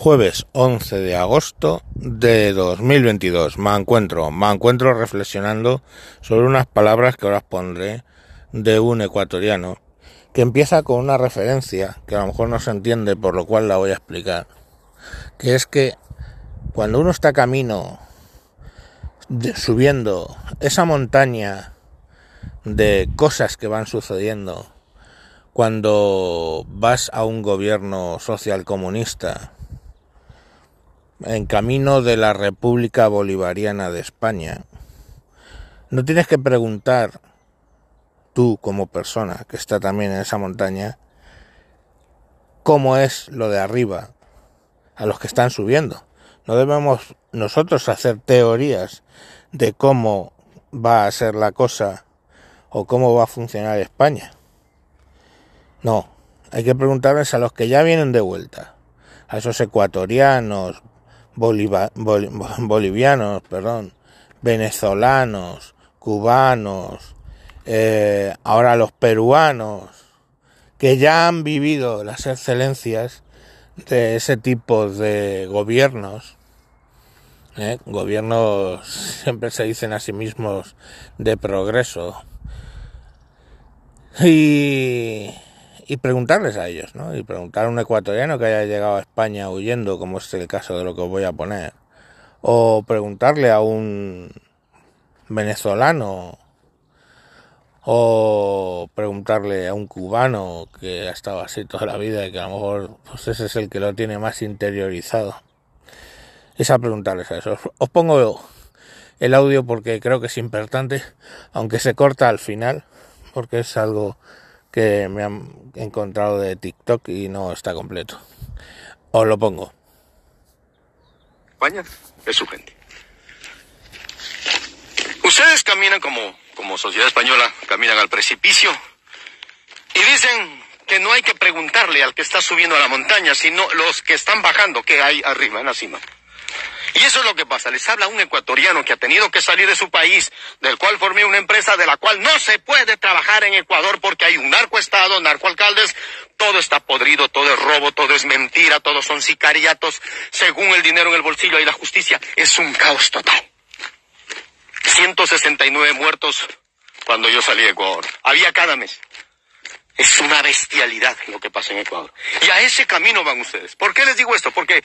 Jueves 11 de agosto de 2022. Me encuentro, me encuentro reflexionando sobre unas palabras que ahora pondré de un ecuatoriano que empieza con una referencia que a lo mejor no se entiende, por lo cual la voy a explicar. Que es que cuando uno está camino subiendo esa montaña de cosas que van sucediendo, cuando vas a un gobierno social comunista, en camino de la República Bolivariana de España, no tienes que preguntar tú como persona que está también en esa montaña cómo es lo de arriba a los que están subiendo. No debemos nosotros hacer teorías de cómo va a ser la cosa o cómo va a funcionar España. No, hay que preguntarles a los que ya vienen de vuelta, a esos ecuatorianos, bolivianos, perdón, venezolanos, cubanos, eh, ahora los peruanos, que ya han vivido las excelencias de ese tipo de gobiernos, ¿eh? gobiernos siempre se dicen a sí mismos de progreso, y y preguntarles a ellos, ¿no? Y preguntar a un ecuatoriano que haya llegado a España huyendo, como es el caso de lo que os voy a poner, o preguntarle a un venezolano, o preguntarle a un cubano que ha estado así toda la vida y que a lo mejor pues ese es el que lo tiene más interiorizado. Es a preguntarles a eso. Os pongo el audio porque creo que es importante, aunque se corta al final, porque es algo que me han encontrado de TikTok y no está completo. Os lo pongo. España es su gente. Ustedes caminan como, como sociedad española, caminan al precipicio y dicen que no hay que preguntarle al que está subiendo a la montaña, sino los que están bajando, que hay arriba, en la cima. Y eso es lo que pasa. Les habla un ecuatoriano que ha tenido que salir de su país, del cual formé una empresa de la cual no se puede trabajar en Ecuador porque hay un narcoestado, narcoalcaldes, todo está podrido, todo es robo, todo es mentira, todos son sicariatos, según el dinero en el bolsillo y la justicia. Es un caos total. 169 muertos cuando yo salí de Ecuador. Había cada mes. Es una bestialidad lo que pasa en Ecuador. Y a ese camino van ustedes. ¿Por qué les digo esto? Porque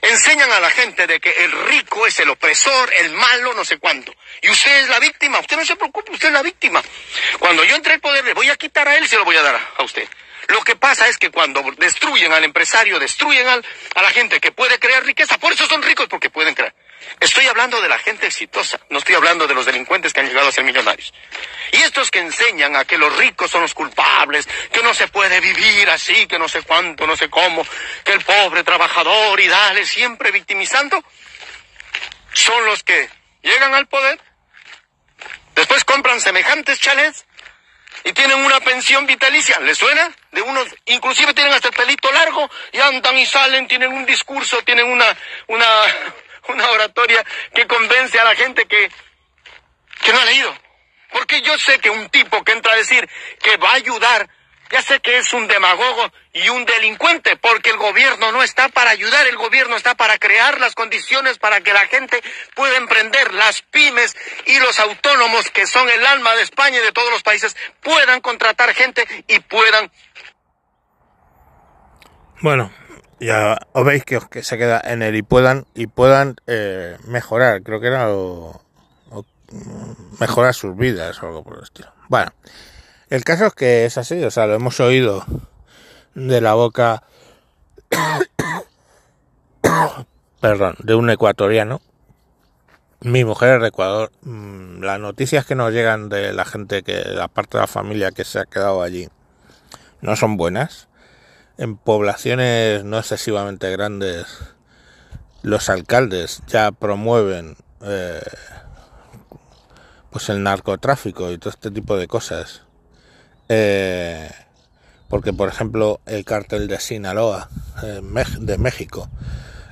enseñan a la gente de que el rico es el opresor, el malo, no sé cuánto. Y usted es la víctima. Usted no se preocupe, usted es la víctima. Cuando yo entre el poder, le voy a quitar a él y se lo voy a dar a usted. Lo que pasa es que cuando destruyen al empresario, destruyen al, a la gente que puede crear riqueza, por eso son ricos, porque pueden crear. Estoy hablando de la gente exitosa, no estoy hablando de los delincuentes que han llegado a ser millonarios. Y estos que enseñan a que los ricos son los culpables, que no se puede vivir así, que no sé cuánto, no sé cómo, que el pobre trabajador y dale siempre victimizando, son los que llegan al poder, después compran semejantes chalets y tienen una pensión vitalicia. ¿Les suena? De unos, inclusive tienen hasta el pelito largo y andan y salen, tienen un discurso, tienen una, una, una oratoria que convence a la gente que, que no ha leído. Porque yo sé que un tipo que entra a decir que va a ayudar, ya sé que es un demagogo y un delincuente, porque el gobierno no está para ayudar, el gobierno está para crear las condiciones para que la gente pueda emprender, las pymes y los autónomos, que son el alma de España y de todos los países, puedan contratar gente y puedan... Bueno, ya os veis que, se queda en el y puedan y puedan eh, mejorar, creo que era o, o, mejorar sus vidas o algo por el estilo. Bueno, el caso es que es así, o sea, lo hemos oído de la boca, perdón, de un ecuatoriano. Mi mujer es de Ecuador. Mm, las noticias que nos llegan de la gente que, la parte de la familia que se ha quedado allí, no son buenas en poblaciones no excesivamente grandes los alcaldes ya promueven eh, pues el narcotráfico y todo este tipo de cosas eh, porque por ejemplo el cártel de Sinaloa eh, de México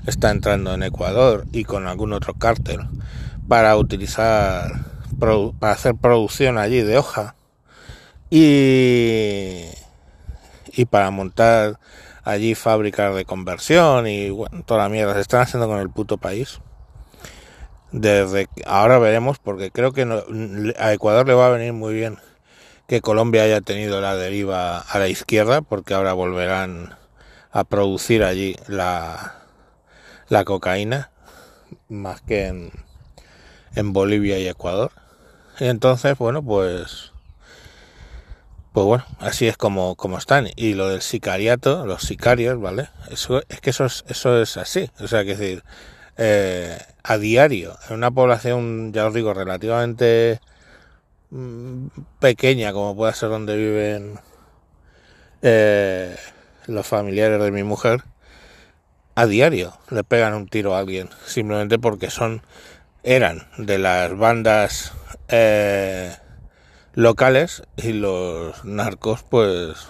está entrando en Ecuador y con algún otro cártel para utilizar para hacer producción allí de hoja y y para montar allí fábricas de conversión y bueno, toda la mierda se están haciendo con el puto país. Desde ahora veremos, porque creo que a Ecuador le va a venir muy bien que Colombia haya tenido la deriva a la izquierda, porque ahora volverán a producir allí la, la cocaína, más que en, en Bolivia y Ecuador. Y entonces, bueno, pues pues bueno, así es como, como están. Y lo del sicariato, los sicarios, ¿vale? Eso es que eso es, eso es así. O sea, que decir, eh, a diario, en una población, ya os digo, relativamente mm, pequeña, como puede ser donde viven eh, los familiares de mi mujer, a diario le pegan un tiro a alguien, simplemente porque son, eran de las bandas eh, locales y los narcos pues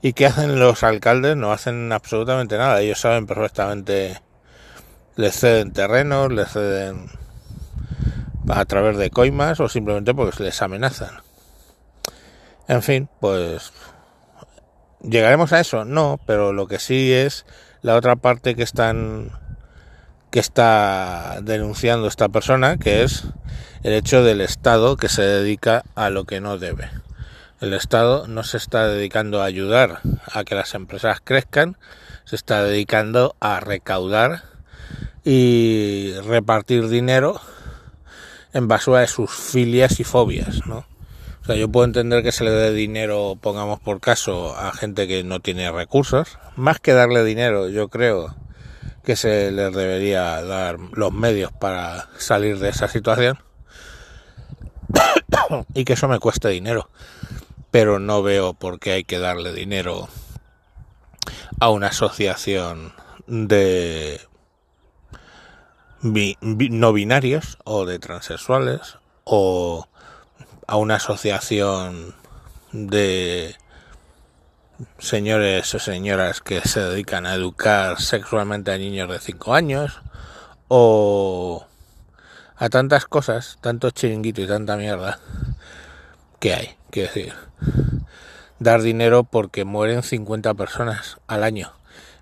y qué hacen los alcaldes no hacen absolutamente nada ellos saben perfectamente les ceden terrenos les ceden a través de coimas o simplemente porque les amenazan en fin pues llegaremos a eso no pero lo que sí es la otra parte que están que está denunciando esta persona que es el hecho del Estado que se dedica a lo que no debe. El Estado no se está dedicando a ayudar a que las empresas crezcan, se está dedicando a recaudar y repartir dinero en basura de sus filias y fobias, ¿no? O sea, yo puedo entender que se le dé dinero, pongamos por caso, a gente que no tiene recursos. Más que darle dinero, yo creo que se les debería dar los medios para salir de esa situación y que eso me cueste dinero. Pero no veo por qué hay que darle dinero a una asociación de no binarios o de transexuales o a una asociación de señores o señoras que se dedican a educar sexualmente a niños de 5 años o a tantas cosas, tantos chiringuitos y tanta mierda que hay, quiero decir, dar dinero porque mueren 50 personas al año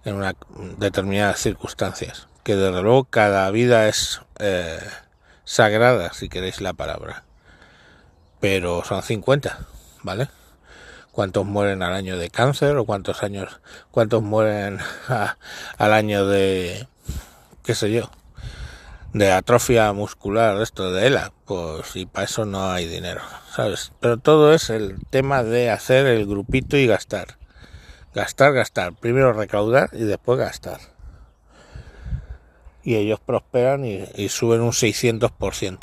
en una determinadas circunstancias, que desde luego cada vida es eh, sagrada, si queréis la palabra, pero son 50, ¿vale? ¿Cuántos mueren al año de cáncer o cuántos años, cuántos mueren al año de, qué sé yo, de atrofia muscular, esto de ELA, pues y para eso no hay dinero, ¿sabes? Pero todo es el tema de hacer el grupito y gastar. Gastar, gastar. Primero recaudar y después gastar. Y ellos prosperan y, suben un 600%.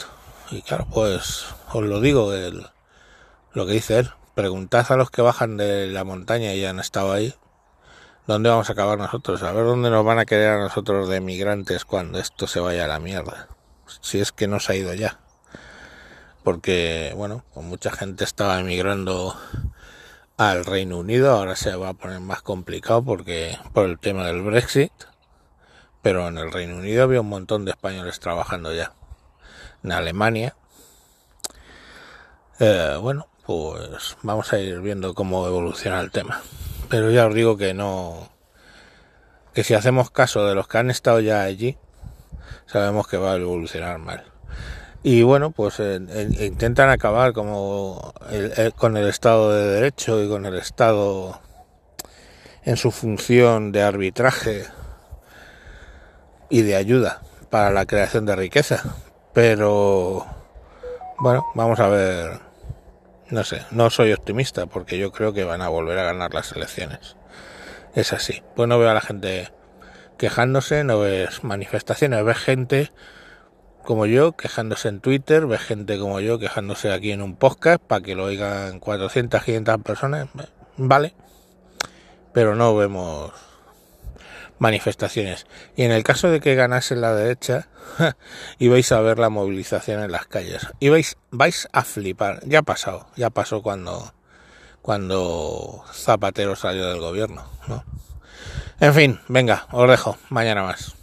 Y claro, pues os lo digo, el, lo que dice él. Preguntad a los que bajan de la montaña y han estado ahí ¿Dónde vamos a acabar nosotros? A ver dónde nos van a quedar a nosotros de migrantes cuando esto se vaya a la mierda. Si es que no se ha ido ya. Porque, bueno, pues mucha gente estaba emigrando al Reino Unido, ahora se va a poner más complicado porque por el tema del Brexit. Pero en el Reino Unido había un montón de españoles trabajando ya. En Alemania. Eh, bueno, pues vamos a ir viendo cómo evoluciona el tema pero ya os digo que no que si hacemos caso de los que han estado ya allí sabemos que va a evolucionar mal y bueno pues eh, eh, intentan acabar como con el estado de derecho y con el estado en su función de arbitraje y de ayuda para la creación de riqueza pero bueno vamos a ver no sé, no soy optimista porque yo creo que van a volver a ganar las elecciones. Es así. Pues no veo a la gente quejándose, no ves manifestaciones, ves gente como yo quejándose en Twitter, ves gente como yo quejándose aquí en un podcast para que lo oigan 400, 500 personas. Vale. Pero no vemos manifestaciones. Y en el caso de que ganase la derecha, ibais a ver la movilización en las calles. Y vais, vais a flipar. Ya ha pasado, ya pasó cuando, cuando Zapatero salió del gobierno, ¿no? En fin, venga, os dejo. Mañana más.